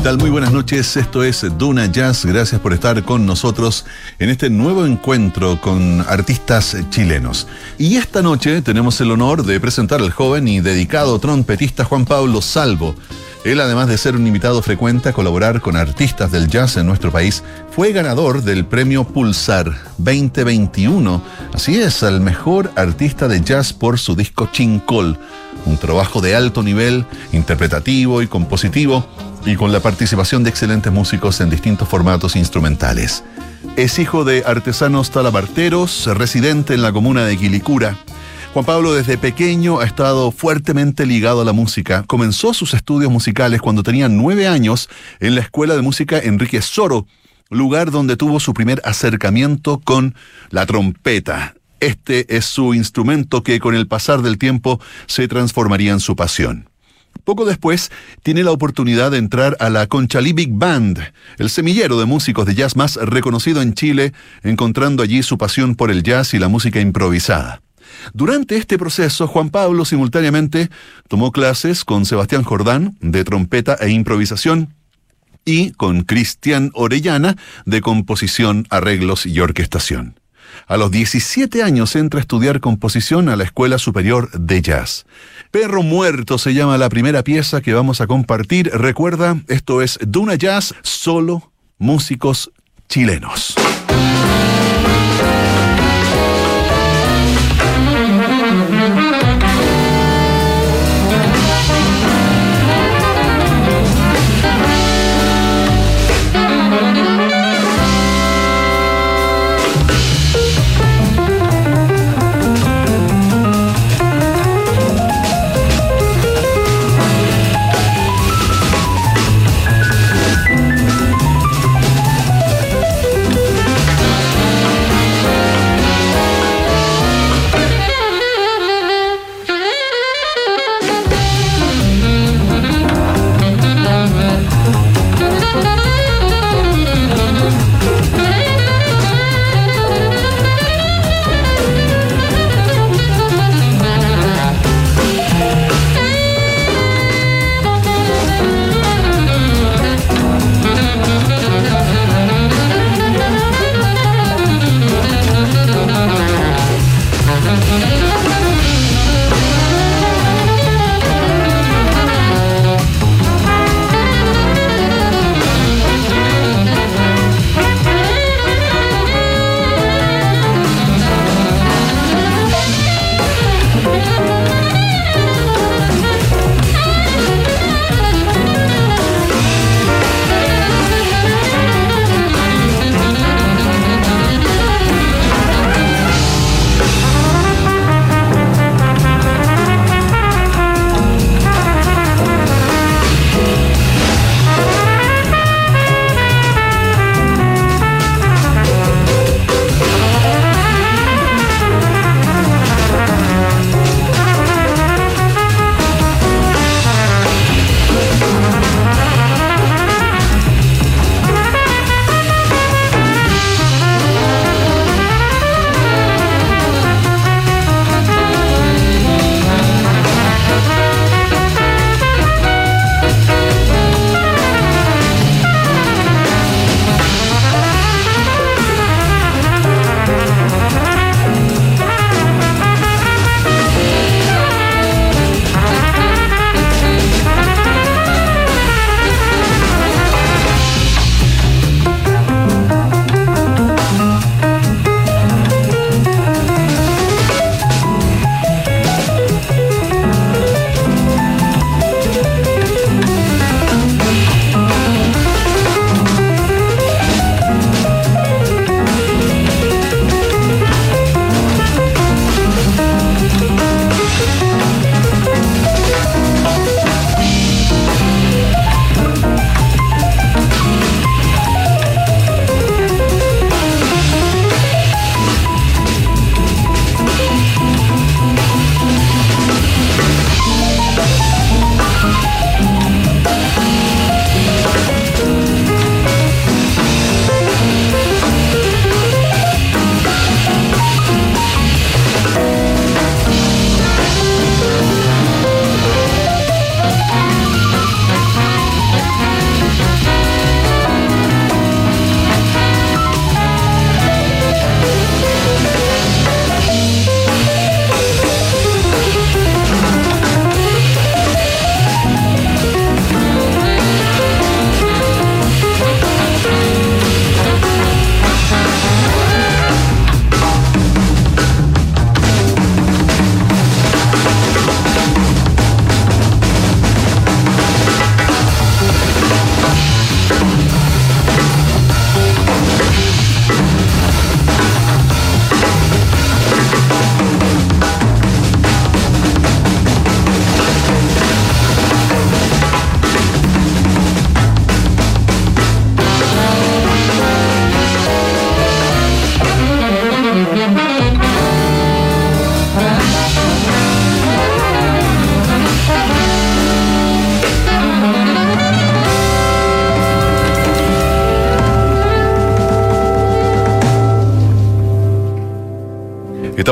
¿Qué tal? Muy buenas noches. Esto es Duna Jazz. Gracias por estar con nosotros en este nuevo encuentro con artistas chilenos. Y esta noche tenemos el honor de presentar al joven y dedicado trompetista Juan Pablo Salvo. Él, además de ser un invitado frecuente a colaborar con artistas del jazz en nuestro país, fue ganador del premio Pulsar 2021. Así es, al mejor artista de jazz por su disco Chincol. Un trabajo de alto nivel, interpretativo y compositivo y con la participación de excelentes músicos en distintos formatos instrumentales. Es hijo de artesanos talabarteros, residente en la comuna de Quilicura. Juan Pablo desde pequeño ha estado fuertemente ligado a la música. Comenzó sus estudios musicales cuando tenía nueve años en la Escuela de Música Enrique Soro, lugar donde tuvo su primer acercamiento con la trompeta. Este es su instrumento que con el pasar del tiempo se transformaría en su pasión. Poco después, tiene la oportunidad de entrar a la Conchalí Big Band, el semillero de músicos de jazz más reconocido en Chile, encontrando allí su pasión por el jazz y la música improvisada. Durante este proceso, Juan Pablo simultáneamente tomó clases con Sebastián Jordán de trompeta e improvisación y con Cristian Orellana de composición, arreglos y orquestación. A los 17 años entra a estudiar composición a la Escuela Superior de Jazz. Perro Muerto se llama la primera pieza que vamos a compartir. Recuerda, esto es Duna Jazz, solo músicos chilenos.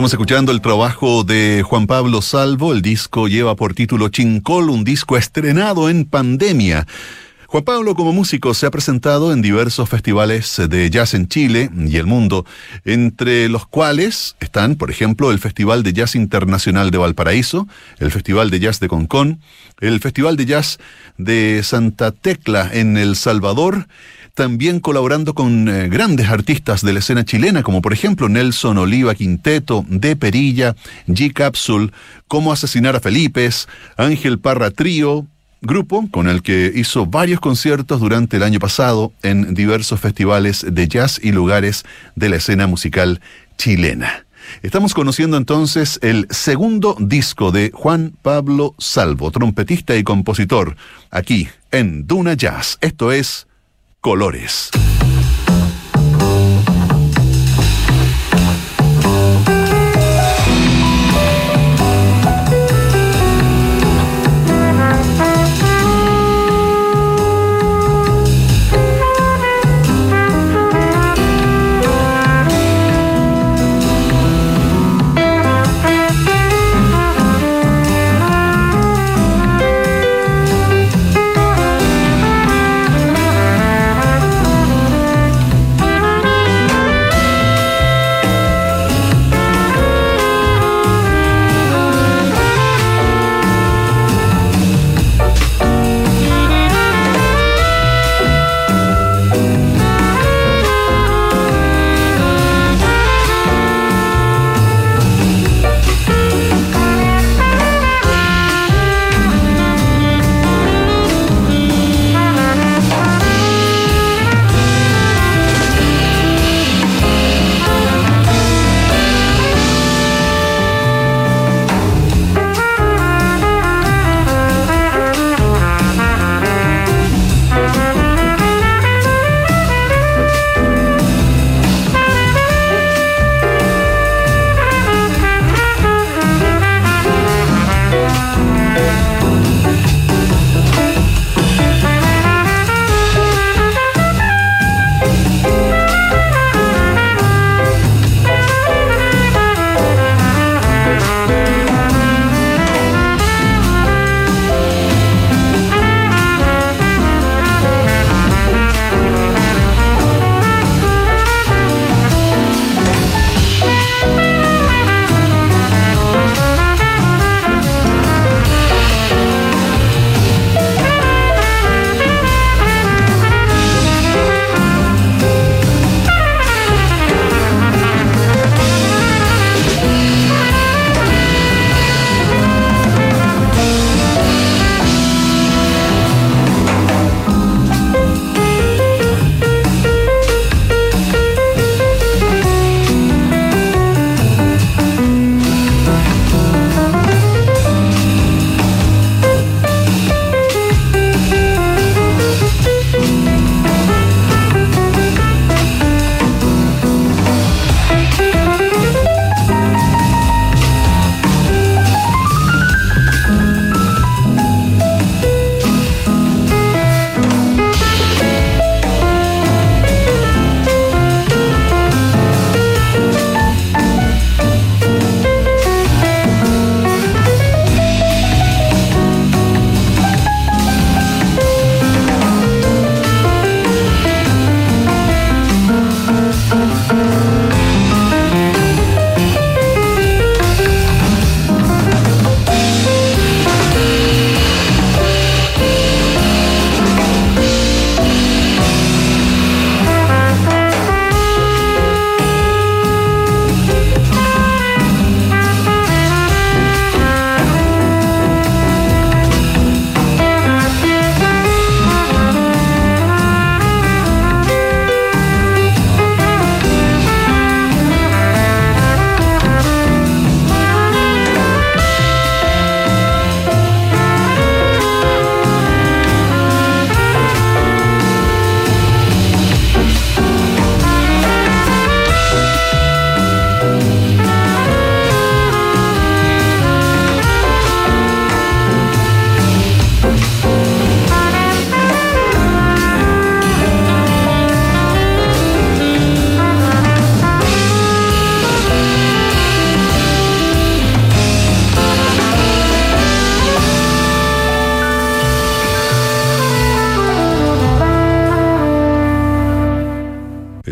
Estamos escuchando el trabajo de Juan Pablo Salvo. El disco lleva por título Chincol, un disco estrenado en pandemia. Juan Pablo como músico se ha presentado en diversos festivales de jazz en Chile y el mundo, entre los cuales están, por ejemplo, el Festival de Jazz Internacional de Valparaíso, el Festival de Jazz de Concón, el Festival de Jazz de Santa Tecla en El Salvador, también colaborando con eh, grandes artistas de la escena chilena, como por ejemplo Nelson Oliva Quinteto, De Perilla, G Capsule, Cómo asesinar a Felipe, Ángel Parra Trío, grupo con el que hizo varios conciertos durante el año pasado en diversos festivales de jazz y lugares de la escena musical chilena. Estamos conociendo entonces el segundo disco de Juan Pablo Salvo, trompetista y compositor, aquí en Duna Jazz. Esto es Colores.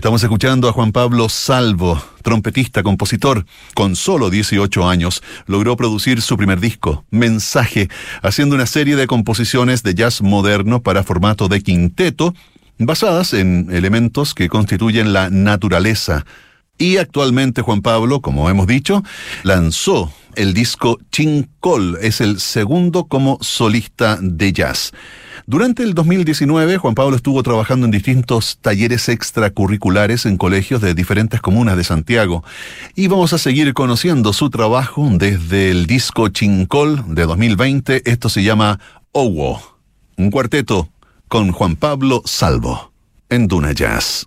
Estamos escuchando a Juan Pablo Salvo, trompetista, compositor. Con solo 18 años, logró producir su primer disco, Mensaje, haciendo una serie de composiciones de jazz moderno para formato de quinteto, basadas en elementos que constituyen la naturaleza. Y actualmente Juan Pablo, como hemos dicho, lanzó el disco Chincol, es el segundo como solista de jazz. Durante el 2019, Juan Pablo estuvo trabajando en distintos talleres extracurriculares en colegios de diferentes comunas de Santiago. Y vamos a seguir conociendo su trabajo desde el disco Chincol de 2020. Esto se llama Owo, un cuarteto con Juan Pablo Salvo en Duna Jazz.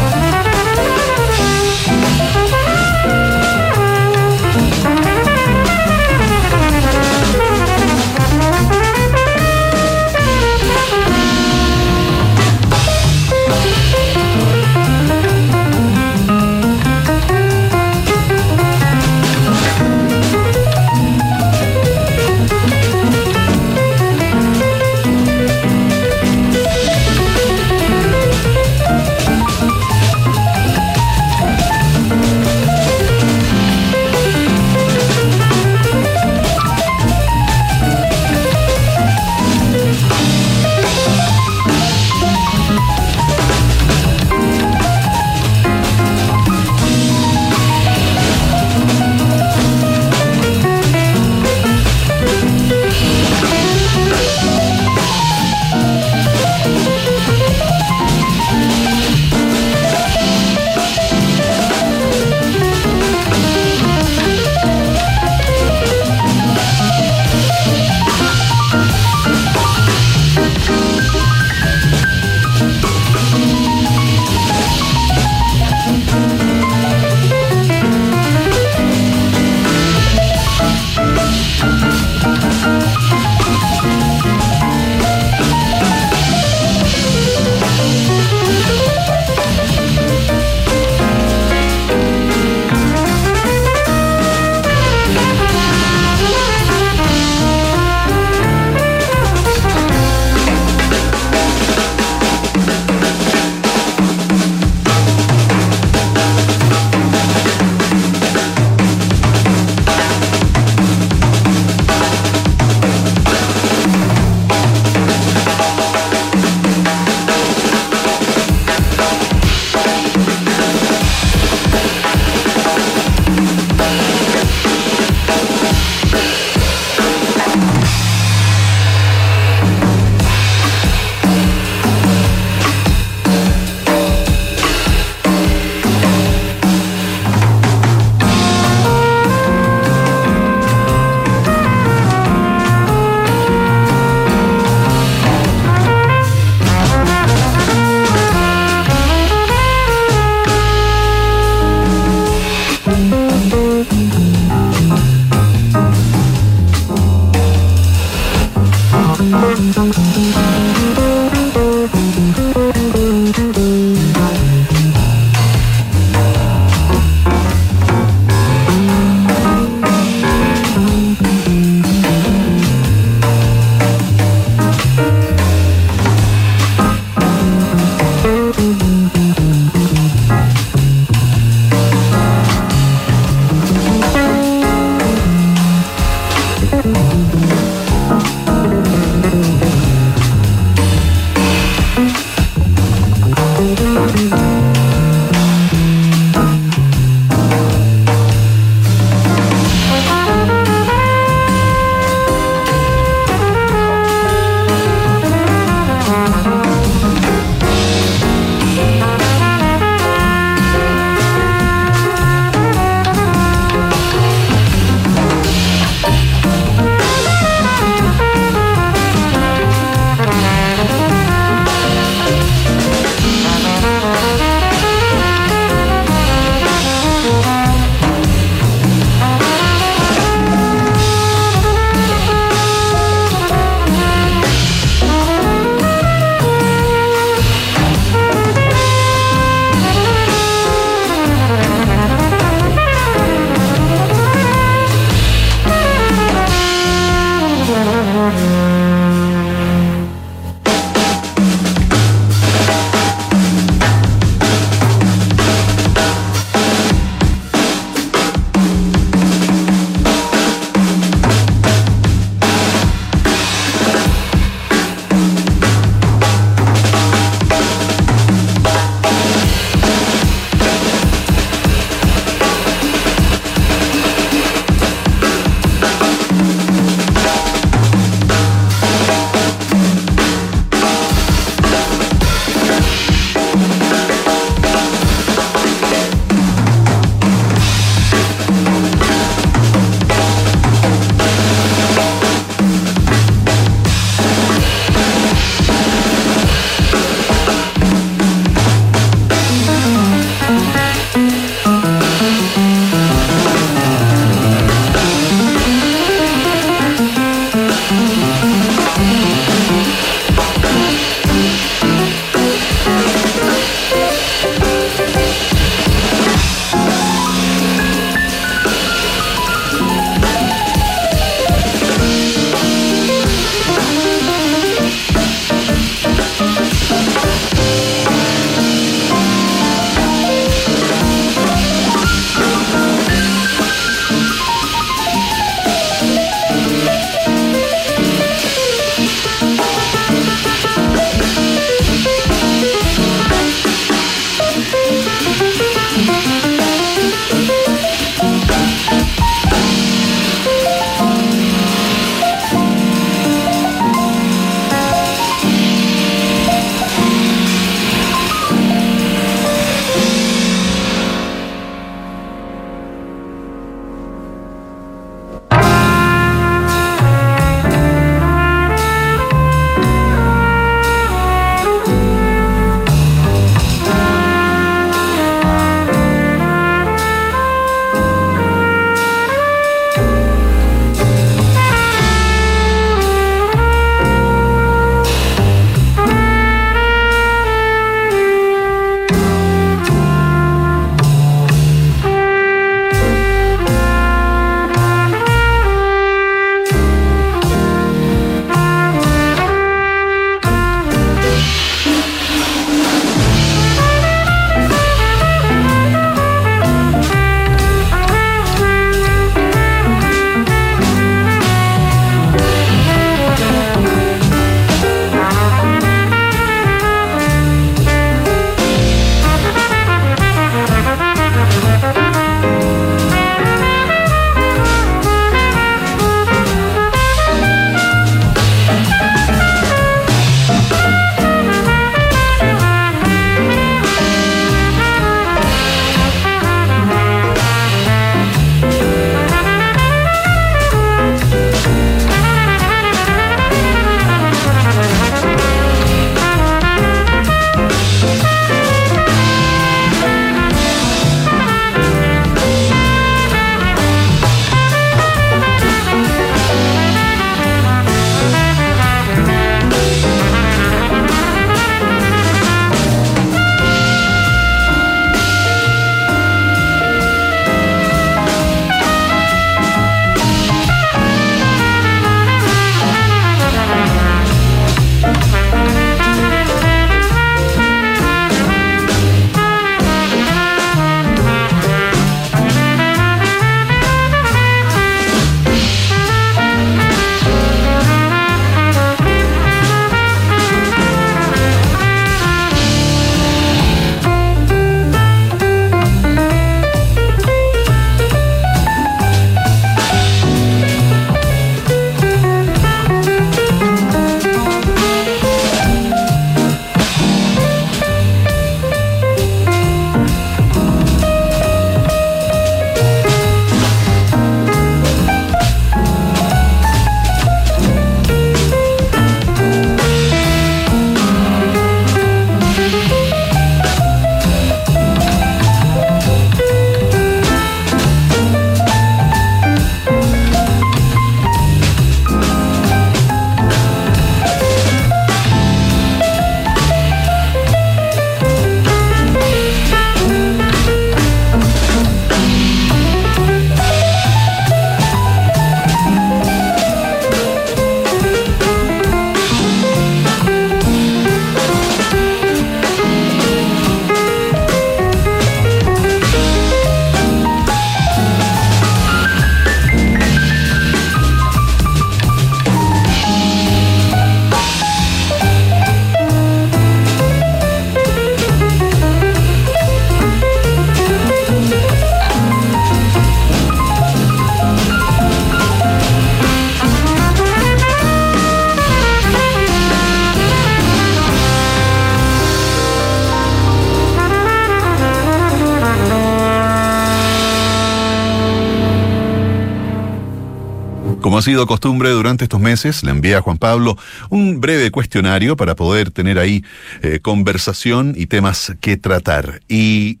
Como ha sido costumbre durante estos meses, le envié a Juan Pablo un breve cuestionario para poder tener ahí eh, conversación y temas que tratar. Y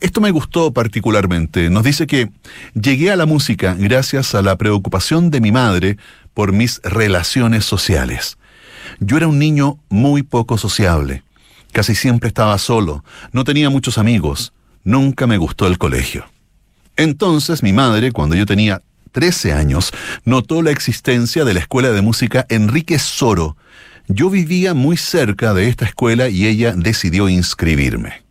esto me gustó particularmente. Nos dice que llegué a la música gracias a la preocupación de mi madre por mis relaciones sociales. Yo era un niño muy poco sociable. Casi siempre estaba solo, no tenía muchos amigos, nunca me gustó el colegio. Entonces mi madre, cuando yo tenía 13 años, notó la existencia de la escuela de música Enrique Soro. Yo vivía muy cerca de esta escuela y ella decidió inscribirme.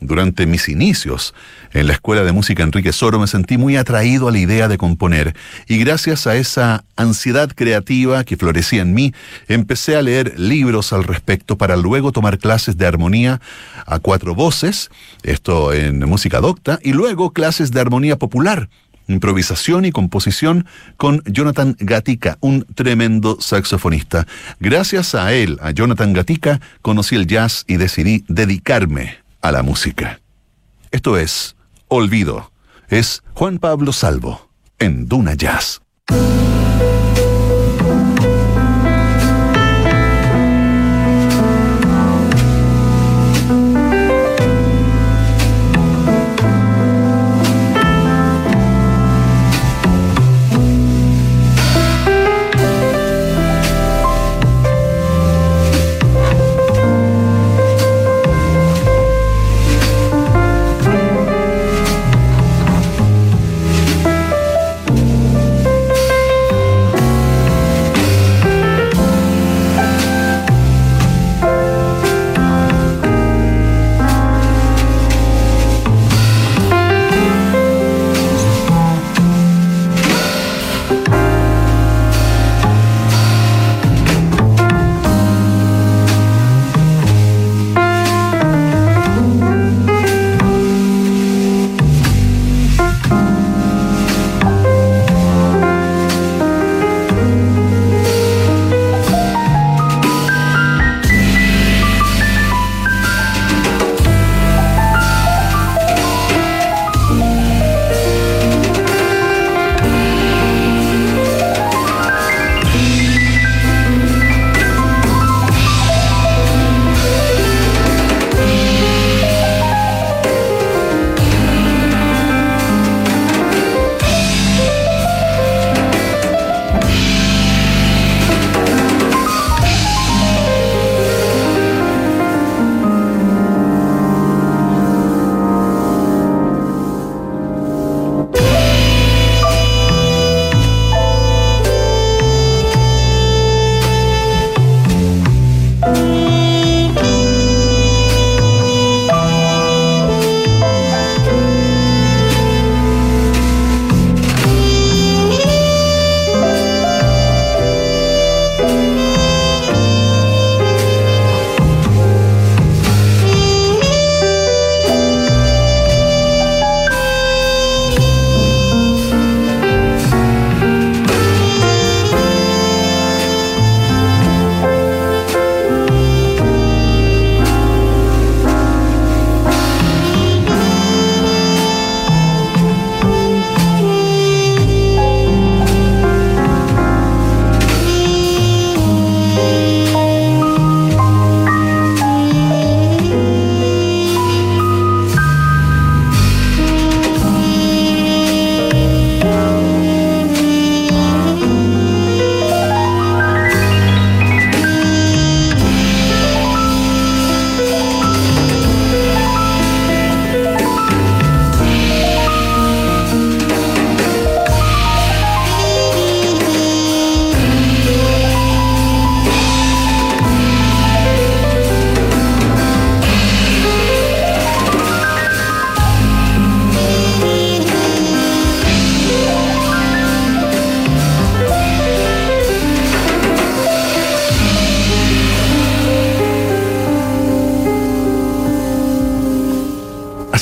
Durante mis inicios en la Escuela de Música Enrique Soro me sentí muy atraído a la idea de componer y gracias a esa ansiedad creativa que florecía en mí, empecé a leer libros al respecto para luego tomar clases de armonía a cuatro voces, esto en música docta, y luego clases de armonía popular, improvisación y composición con Jonathan Gatica, un tremendo saxofonista. Gracias a él, a Jonathan Gatica, conocí el jazz y decidí dedicarme a la música. Esto es Olvido. Es Juan Pablo Salvo en Duna Jazz.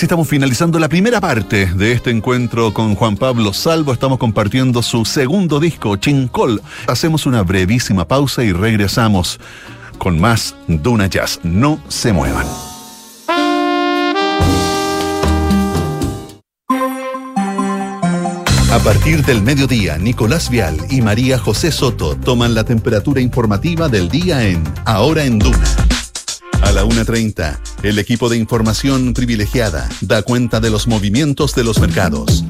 Estamos finalizando la primera parte de este encuentro con Juan Pablo Salvo. Estamos compartiendo su segundo disco, Chincol. Hacemos una brevísima pausa y regresamos con más Duna Jazz. No se muevan. A partir del mediodía, Nicolás Vial y María José Soto toman la temperatura informativa del día en Ahora en Duna. A la 1.30, el equipo de información privilegiada da cuenta de los movimientos de los mercados.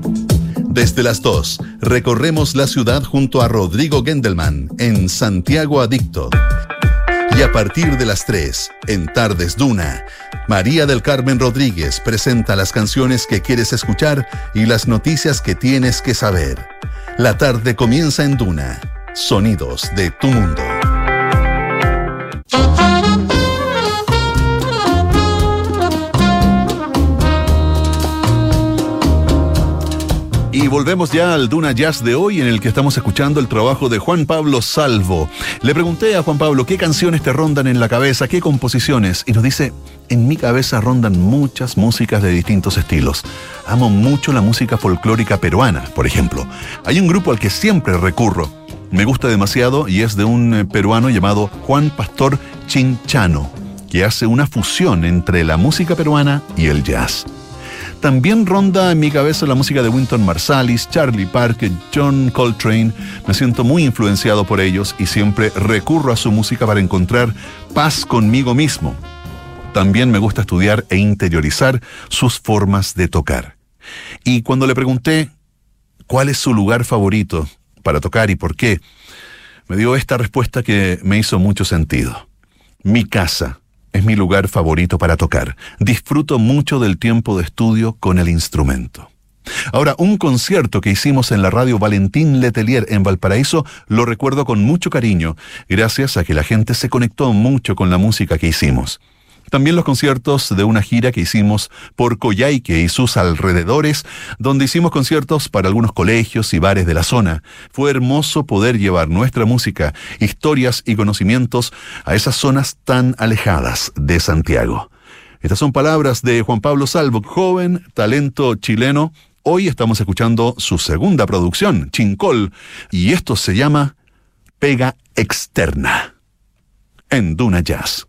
Desde las 2, recorremos la ciudad junto a Rodrigo Gendelman en Santiago Adicto. Y a partir de las 3, en Tardes Duna, María del Carmen Rodríguez presenta las canciones que quieres escuchar y las noticias que tienes que saber. La tarde comienza en Duna. Sonidos de tu mundo. Volvemos ya al Duna Jazz de hoy en el que estamos escuchando el trabajo de Juan Pablo Salvo. Le pregunté a Juan Pablo qué canciones te rondan en la cabeza, qué composiciones, y nos dice, en mi cabeza rondan muchas músicas de distintos estilos. Amo mucho la música folclórica peruana, por ejemplo. Hay un grupo al que siempre recurro. Me gusta demasiado y es de un eh, peruano llamado Juan Pastor Chinchano, que hace una fusión entre la música peruana y el jazz. También ronda en mi cabeza la música de Winton Marsalis, Charlie Parker, John Coltrane. Me siento muy influenciado por ellos y siempre recurro a su música para encontrar paz conmigo mismo. También me gusta estudiar e interiorizar sus formas de tocar. Y cuando le pregunté cuál es su lugar favorito para tocar y por qué, me dio esta respuesta que me hizo mucho sentido. Mi casa es mi lugar favorito para tocar. Disfruto mucho del tiempo de estudio con el instrumento. Ahora, un concierto que hicimos en la radio Valentín Letelier en Valparaíso lo recuerdo con mucho cariño, gracias a que la gente se conectó mucho con la música que hicimos. También los conciertos de una gira que hicimos por Coyhaique y sus alrededores, donde hicimos conciertos para algunos colegios y bares de la zona. Fue hermoso poder llevar nuestra música, historias y conocimientos a esas zonas tan alejadas de Santiago. Estas son palabras de Juan Pablo Salvo, joven talento chileno. Hoy estamos escuchando su segunda producción, Chincol, y esto se llama Pega Externa, en Duna Jazz.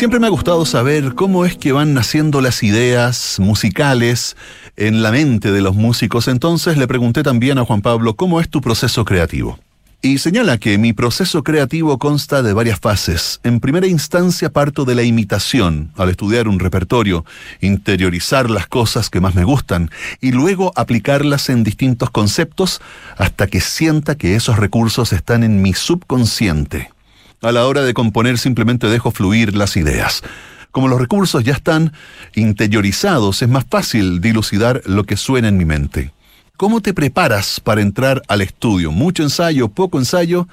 Siempre me ha gustado saber cómo es que van naciendo las ideas musicales en la mente de los músicos. Entonces le pregunté también a Juan Pablo, ¿cómo es tu proceso creativo? Y señala que mi proceso creativo consta de varias fases. En primera instancia parto de la imitación, al estudiar un repertorio, interiorizar las cosas que más me gustan y luego aplicarlas en distintos conceptos hasta que sienta que esos recursos están en mi subconsciente. A la hora de componer simplemente dejo fluir las ideas. Como los recursos ya están interiorizados, es más fácil dilucidar lo que suena en mi mente. ¿Cómo te preparas para entrar al estudio? ¿Mucho ensayo, poco ensayo?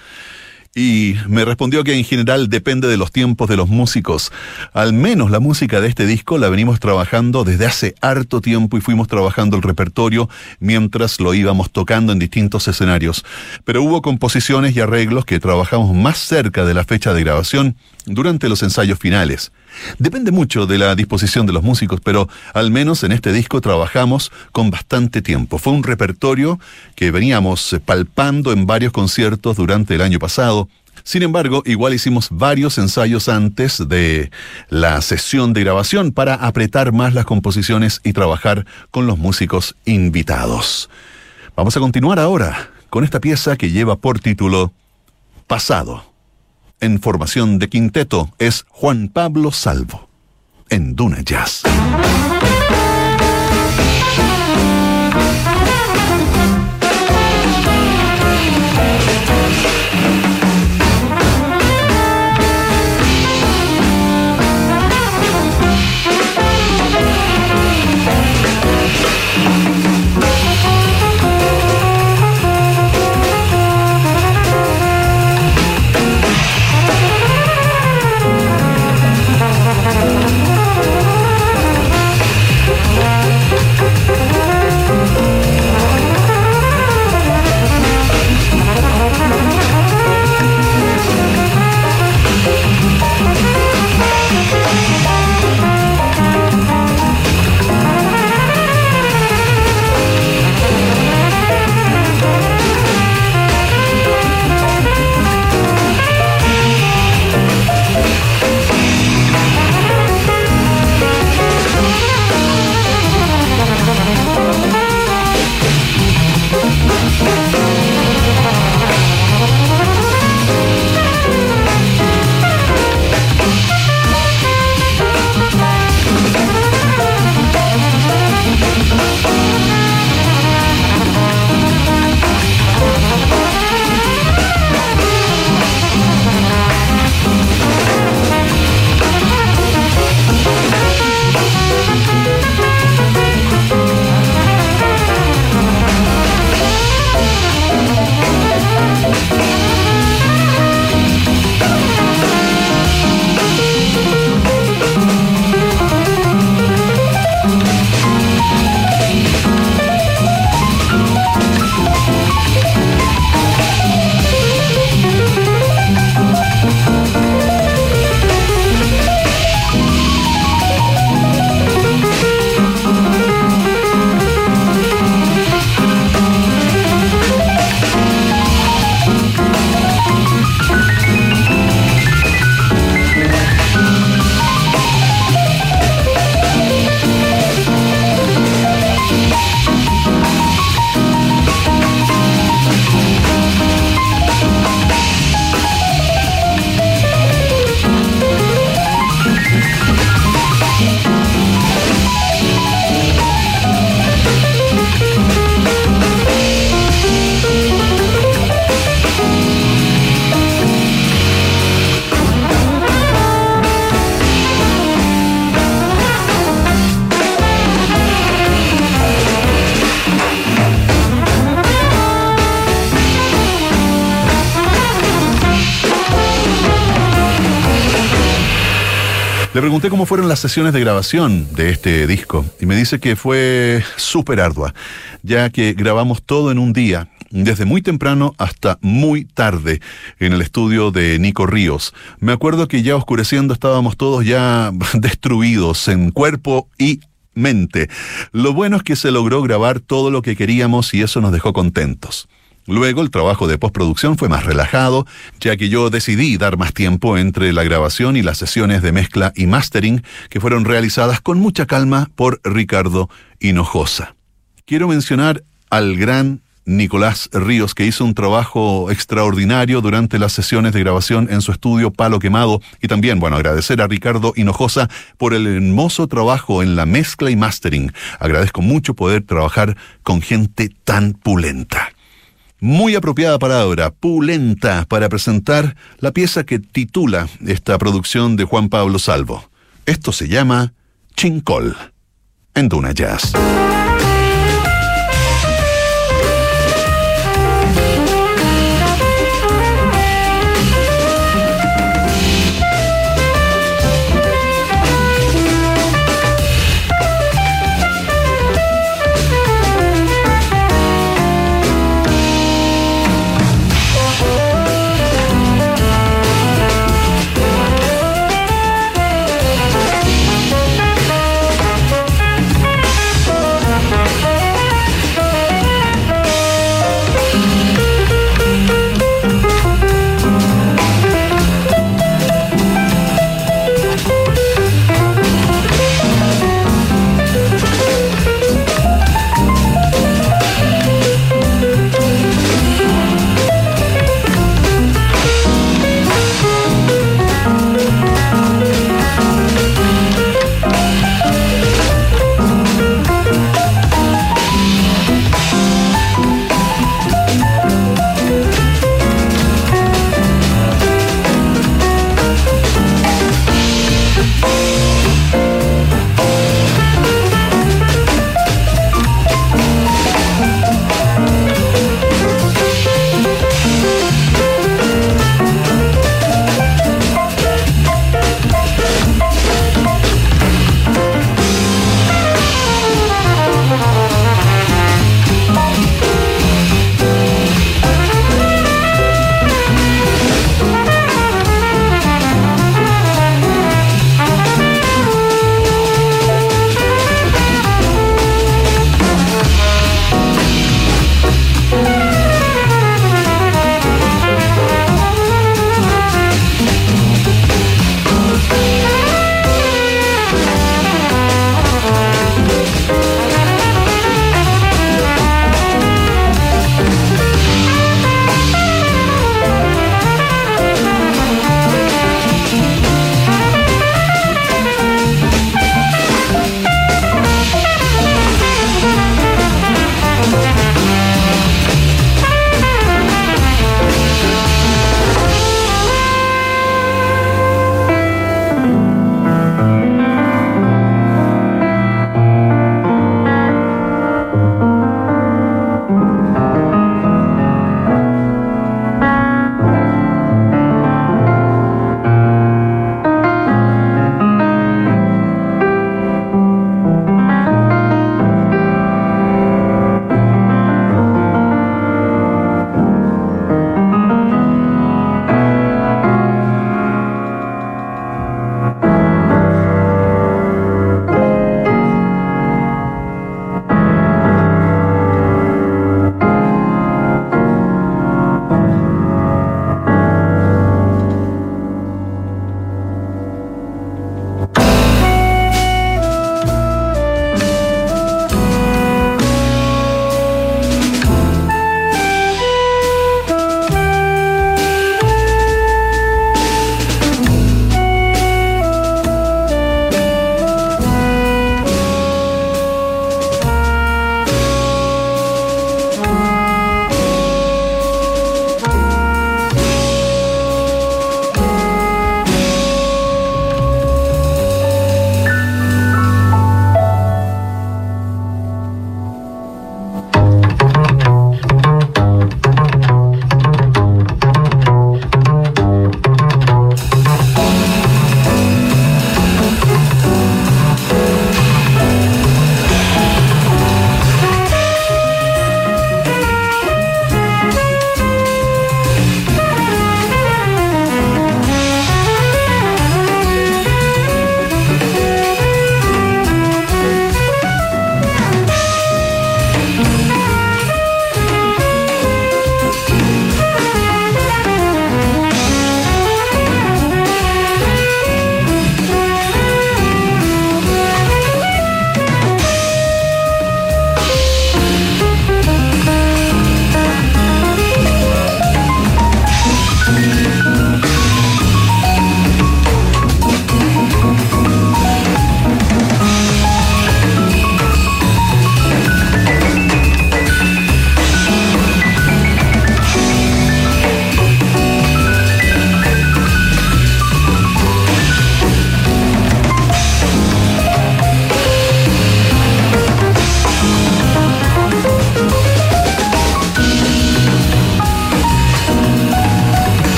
Y me respondió que en general depende de los tiempos de los músicos. Al menos la música de este disco la venimos trabajando desde hace harto tiempo y fuimos trabajando el repertorio mientras lo íbamos tocando en distintos escenarios. Pero hubo composiciones y arreglos que trabajamos más cerca de la fecha de grabación durante los ensayos finales. Depende mucho de la disposición de los músicos, pero al menos en este disco trabajamos con bastante tiempo. Fue un repertorio que veníamos palpando en varios conciertos durante el año pasado. Sin embargo, igual hicimos varios ensayos antes de la sesión de grabación para apretar más las composiciones y trabajar con los músicos invitados. Vamos a continuar ahora con esta pieza que lleva por título Pasado en formación de quinteto es Juan Pablo Salvo, en Duna Jazz. Le pregunté cómo fueron las sesiones de grabación de este disco y me dice que fue súper ardua, ya que grabamos todo en un día, desde muy temprano hasta muy tarde en el estudio de Nico Ríos. Me acuerdo que ya oscureciendo estábamos todos ya destruidos en cuerpo y mente. Lo bueno es que se logró grabar todo lo que queríamos y eso nos dejó contentos. Luego el trabajo de postproducción fue más relajado, ya que yo decidí dar más tiempo entre la grabación y las sesiones de mezcla y mastering que fueron realizadas con mucha calma por Ricardo Hinojosa. Quiero mencionar al gran Nicolás Ríos, que hizo un trabajo extraordinario durante las sesiones de grabación en su estudio Palo Quemado. Y también, bueno, agradecer a Ricardo Hinojosa por el hermoso trabajo en la mezcla y mastering. Agradezco mucho poder trabajar con gente tan pulenta. Muy apropiada palabra, pulenta, para presentar la pieza que titula esta producción de Juan Pablo Salvo. Esto se llama Chincol, en Duna Jazz.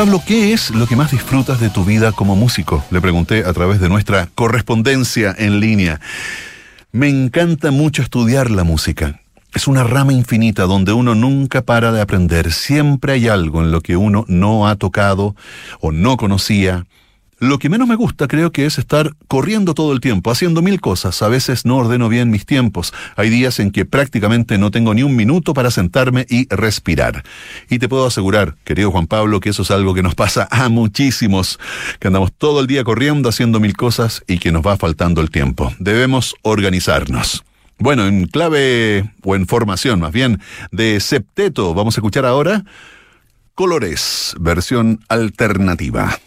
Pablo, ¿qué es lo que más disfrutas de tu vida como músico? Le pregunté a través de nuestra correspondencia en línea. Me encanta mucho estudiar la música. Es una rama infinita donde uno nunca para de aprender. Siempre hay algo en lo que uno no ha tocado o no conocía lo que menos me gusta creo que es estar corriendo todo el tiempo, haciendo mil cosas. A veces no ordeno bien mis tiempos. Hay días en que prácticamente no tengo ni un minuto para sentarme y respirar. Y te puedo asegurar, querido Juan Pablo, que eso es algo que nos pasa a muchísimos, que andamos todo el día corriendo, haciendo mil cosas y que nos va faltando el tiempo. Debemos organizarnos. Bueno, en clave o en formación más bien de septeto, vamos a escuchar ahora Colores, versión alternativa.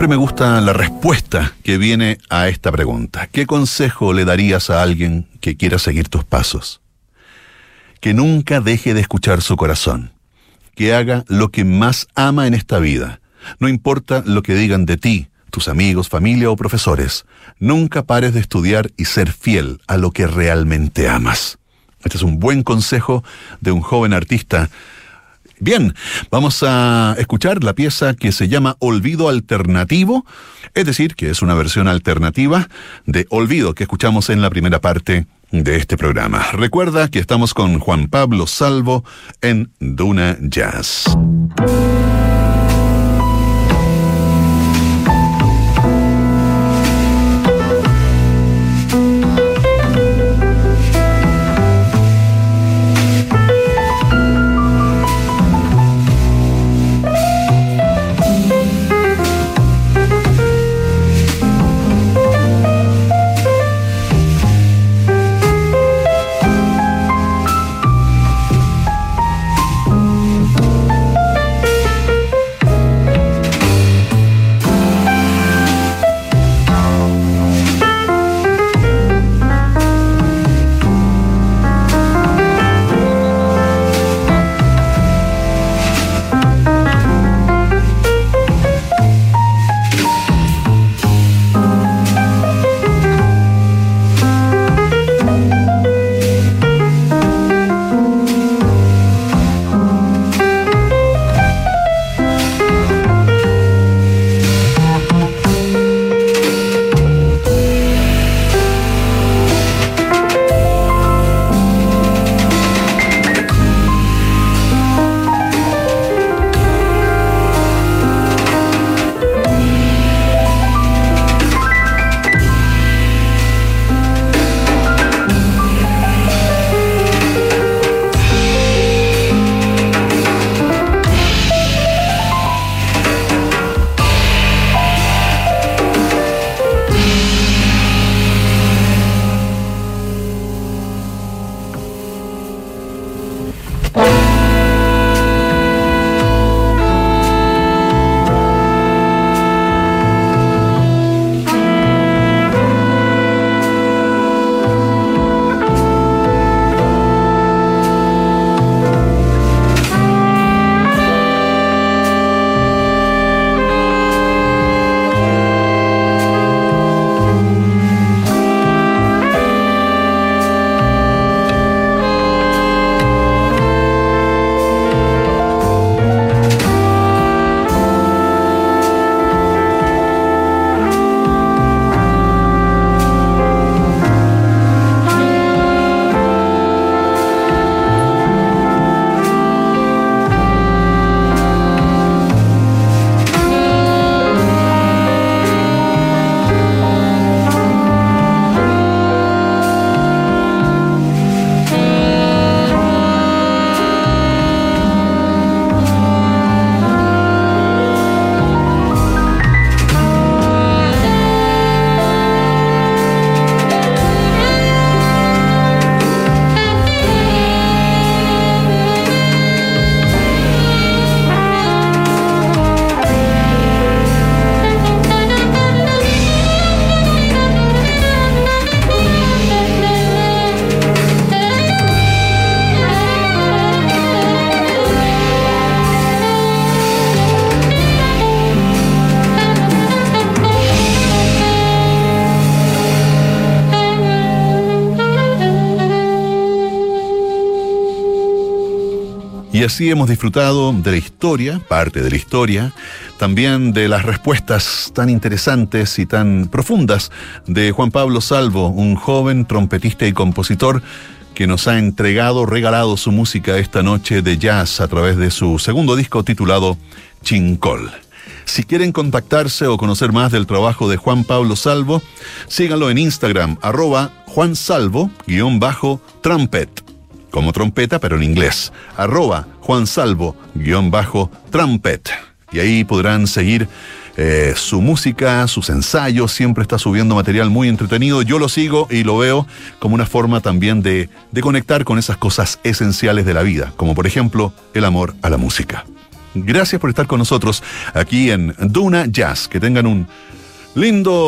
Siempre me gusta la respuesta que viene a esta pregunta. ¿Qué consejo le darías a alguien que quiera seguir tus pasos? Que nunca deje de escuchar su corazón. Que haga lo que más ama en esta vida. No importa lo que digan de ti, tus amigos, familia o profesores. Nunca pares de estudiar y ser fiel a lo que realmente amas. Este es un buen consejo de un joven artista Bien, vamos a escuchar la pieza que se llama Olvido Alternativo, es decir, que es una versión alternativa de Olvido que escuchamos en la primera parte de este programa. Recuerda que estamos con Juan Pablo Salvo en Duna Jazz. Así hemos disfrutado de la historia, parte de la historia, también de las respuestas tan interesantes y tan profundas de Juan Pablo Salvo, un joven trompetista y compositor que nos ha entregado, regalado su música esta noche de jazz a través de su segundo disco titulado Chincol. Si quieren contactarse o conocer más del trabajo de Juan Pablo Salvo, síganlo en Instagram, arroba Juan Salvo-trumpet como trompeta, pero en inglés. Arroba Juan Salvo, guion bajo, trumpet. Y ahí podrán seguir eh, su música, sus ensayos, siempre está subiendo material muy entretenido. Yo lo sigo y lo veo como una forma también de, de conectar con esas cosas esenciales de la vida, como por ejemplo el amor a la música. Gracias por estar con nosotros aquí en Duna Jazz. Que tengan un lindo